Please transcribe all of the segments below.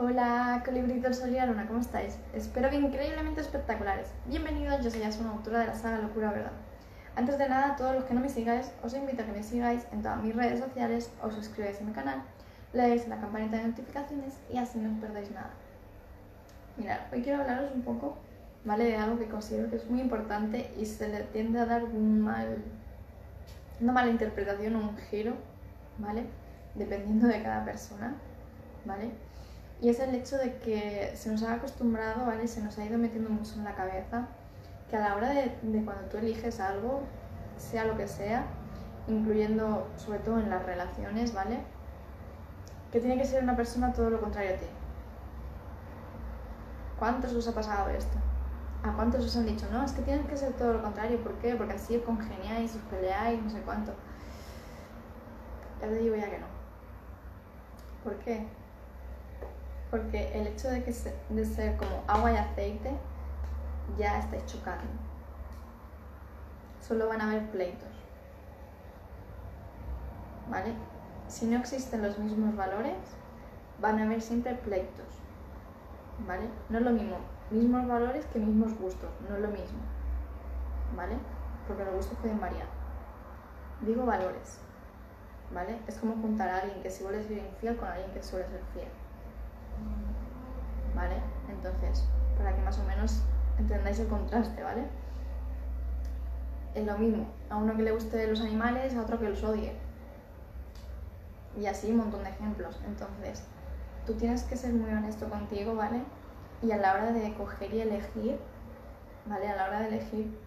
Hola, colibritos Luna, ¿cómo estáis? Espero que increíblemente espectaculares. Bienvenidos, yo soy Asuna, autora de la saga Locura Verdad. Antes de nada, a todos los que no me sigáis, os invito a que me sigáis en todas mis redes sociales, os suscribáis a mi canal, le dais la campanita de notificaciones y así no os perdáis nada. Mirad, hoy quiero hablaros un poco, ¿vale? De algo que considero que es muy importante y se le tiende a dar un mal, una mala interpretación o un giro, ¿vale? Dependiendo de cada persona, ¿vale? Y es el hecho de que se nos ha acostumbrado, ¿vale? Se nos ha ido metiendo mucho en la cabeza que a la hora de, cuando tú eliges algo, sea lo que sea, incluyendo sobre todo en las relaciones, ¿vale? Que tiene que ser una persona todo lo contrario a ti. ¿Cuántos os ha pasado esto? ¿A cuántos os han dicho, no, es que tienes que ser todo lo contrario? ¿Por qué? Porque así congeniáis, os peleáis, no sé cuánto. Ya te digo ya que no. ¿Por qué? Porque el hecho de, que de ser como agua y aceite ya estáis chocando. Solo van a haber pleitos. ¿Vale? Si no existen los mismos valores, van a haber siempre pleitos. ¿Vale? No es lo mismo mismos valores que mismos gustos, no es lo mismo. ¿Vale? Porque los gustos pueden variar. Digo valores. ¿Vale? Es como juntar a alguien que suele ser infiel con alguien que suele ser fiel. ¿Vale? Entonces, para que más o menos entendáis el contraste, ¿vale? Es lo mismo, a uno que le guste los animales, a otro que los odie. Y así un montón de ejemplos. Entonces, tú tienes que ser muy honesto contigo, ¿vale? Y a la hora de coger y elegir, ¿vale? A la hora de elegir,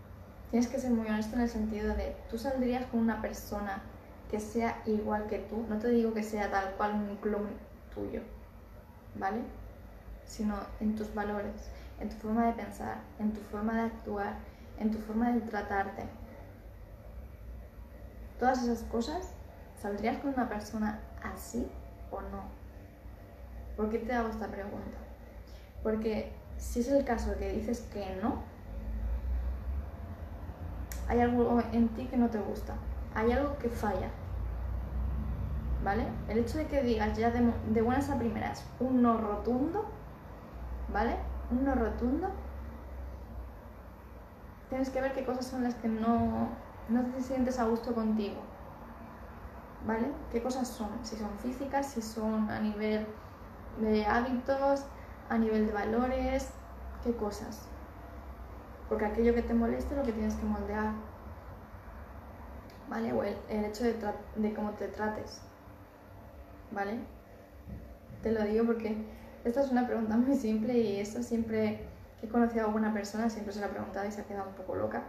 tienes que ser muy honesto en el sentido de, tú saldrías con una persona que sea igual que tú, no te digo que sea tal cual un clon tuyo, ¿vale? Sino en tus valores, en tu forma de pensar, en tu forma de actuar, en tu forma de tratarte. Todas esas cosas, ¿saldrías con una persona así o no? ¿Por qué te hago esta pregunta? Porque si es el caso que dices que no, hay algo en ti que no te gusta, hay algo que falla, ¿vale? El hecho de que digas ya de, buenas a primeras un no rotundo, ¿vale? Un no rotundo, tienes que ver qué cosas son las que no, no te sientes a gusto contigo, ¿vale? ¿Qué cosas son? Si son físicas, si son a nivel de hábitos, a nivel de valores, ¿qué cosas? Porque aquello que te moleste lo que tienes que moldear, ¿vale? O el, hecho de, de cómo te trates. ¿Vale? Te lo digo porque esta es una pregunta muy simple y esto siempre he conocido a alguna persona, siempre se la ha preguntado y se ha quedado un poco loca.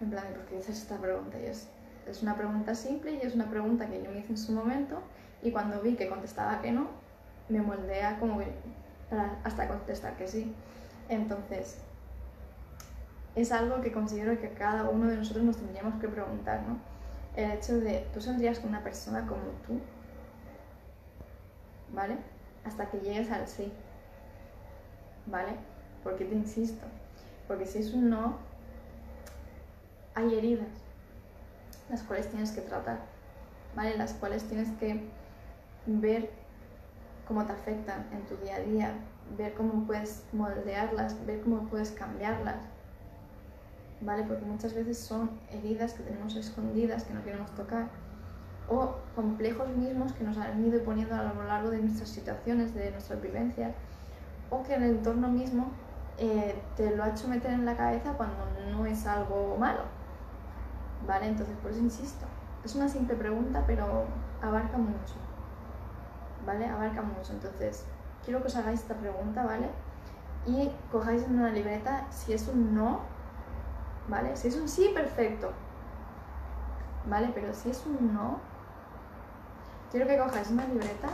En plan, ¿por qué dices esta pregunta? Y es, es una pregunta simple y es una pregunta que yo me hice en su momento y cuando vi que contestaba que no, me moldea como que hasta contestar que sí. Entonces, es algo que considero que cada uno de nosotros nos tendríamos que preguntar, ¿no? El hecho de, ¿tú saldrías con una persona como tú? ¿Vale? Hasta que llegues al sí, ¿vale? Porque te insisto, porque si es un no, hay heridas, las cuales tienes que tratar, ¿vale? Las cuales tienes que ver cómo te afectan en tu día a día, ver cómo puedes moldearlas, ver cómo puedes cambiarlas, ¿vale? Porque muchas veces son heridas que tenemos escondidas, que no queremos tocar o complejos mismos que nos han ido poniendo a lo largo de nuestras situaciones, de nuestras vivencias, o que el entorno mismo eh, te lo ha hecho meter en la cabeza cuando no es algo malo. ¿Vale? Entonces, por eso insisto. Es una simple pregunta, pero abarca mucho. ¿Vale? Abarca mucho. Entonces, quiero que os hagáis esta pregunta, ¿vale? Y cojáis en una libreta si es un no, ¿vale? Si es un sí, perfecto. ¿Vale? Pero si es un no, Quiero que cojáis una libreta,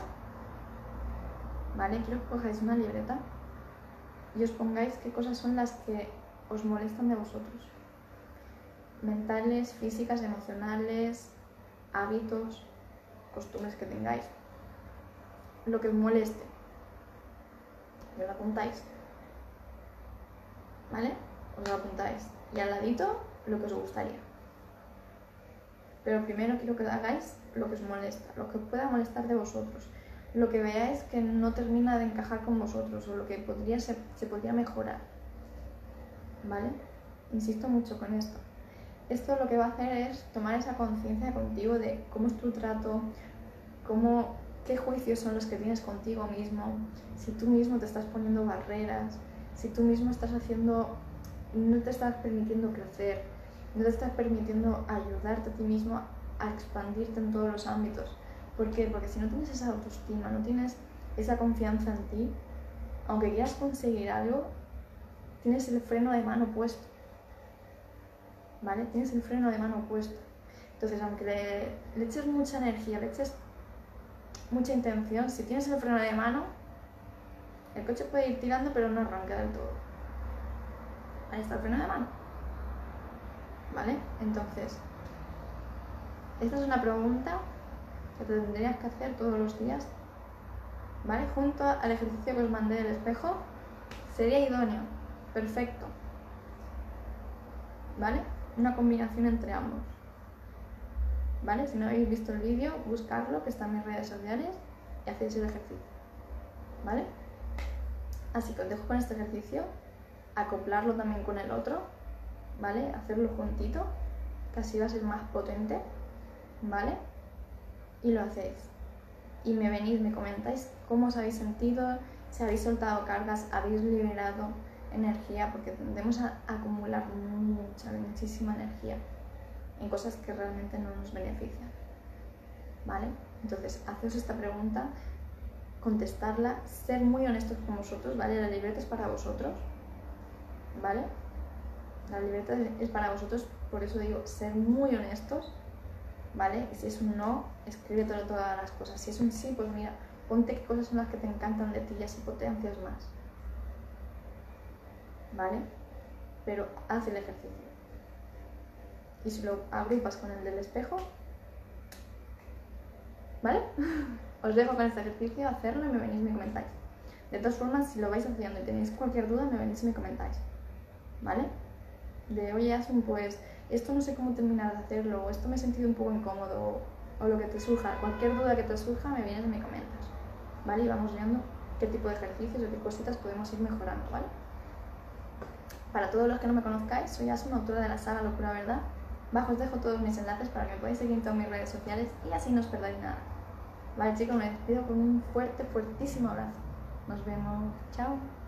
¿vale? Quiero que cojáis una libreta y os pongáis qué cosas son las que os molestan de vosotros. Mentales, físicas, emocionales, hábitos, costumbres que tengáis. Lo que os moleste. Y lo apuntáis. ¿Vale? Os lo apuntáis. Y al ladito lo que os gustaría. Pero primero quiero que hagáis lo que os molesta, lo que pueda molestar de vosotros, lo que veáis que no termina de encajar con vosotros o lo que podría se podría mejorar. ¿Vale? Insisto mucho con esto. Esto lo que va a hacer es tomar esa conciencia contigo de cómo es tu trato, cómo, qué juicios son los que tienes contigo mismo, si tú mismo te estás poniendo barreras, si tú mismo estás haciendo, no te estás permitiendo crecer, no te estás permitiendo ayudarte a ti mismo a expandirte en todos los ámbitos. ¿Por qué? Porque si no tienes esa autoestima, no tienes esa confianza en ti, aunque quieras conseguir algo, tienes el freno de mano puesto. ¿Vale? Tienes el freno de mano puesto. Entonces, aunque le, eches mucha energía, le eches mucha intención, si tienes el freno de mano, el coche puede ir tirando, pero no arranca del todo. Ahí está el freno de mano. ¿Vale? Entonces, esta es una pregunta que te tendrías que hacer todos los días. ¿Vale? Junto al ejercicio que os mandé del espejo, sería idóneo. Perfecto. ¿Vale? Una combinación entre ambos. ¿Vale? Si no habéis visto el vídeo, buscarlo, que está en mis redes sociales, y hacéis el ejercicio. ¿Vale? Así que os dejo con este ejercicio, acoplarlo también con el otro, ¿vale? Hacerlo juntito, que así va a ser más potente, ¿vale? Y lo hacéis. Y me venís, me comentáis cómo os habéis sentido, si habéis soltado cargas, habéis liberado energía, porque tendemos a acumular mucha, muchísima energía en cosas que realmente no nos benefician. ¿Vale? Entonces, haceos esta pregunta, contestarla, ser muy honestos con vosotros, ¿vale? La libreta es para vosotros, ¿vale? La libreta es para vosotros, por eso digo, ser muy honestos, ¿vale? Si es un no, escríbetelo todas las cosas. Si es un sí, pues mira, ponte qué cosas son las que te encantan de ti y así potencias más. ¿vale? Pero haz el ejercicio. Y si lo agrupas con el del espejo, ¿vale? Os dejo con este ejercicio, hacerlo y me venís y me comentáis. De todas formas, si lo vais haciendo y tenéis cualquier duda, me venís y me comentáis, ¿vale? De, oye, Asun, pues esto no sé cómo terminar de hacerlo, o esto me he sentido un poco incómodo, o lo que te surja, cualquier duda que te surja, me vienes y me comentas, ¿vale? Y vamos viendo qué tipo de ejercicios o qué cositas podemos ir mejorando, ¿vale? Para todos los que no me conozcáis, soy Asuna, autora de la saga Locura Verdad. Bajo os dejo todos mis enlaces para que me podáis seguir en todas mis redes sociales y así no os perdáis nada. Vale chicos, me despido con un fuerte, fuertísimo abrazo. Nos vemos. Chao.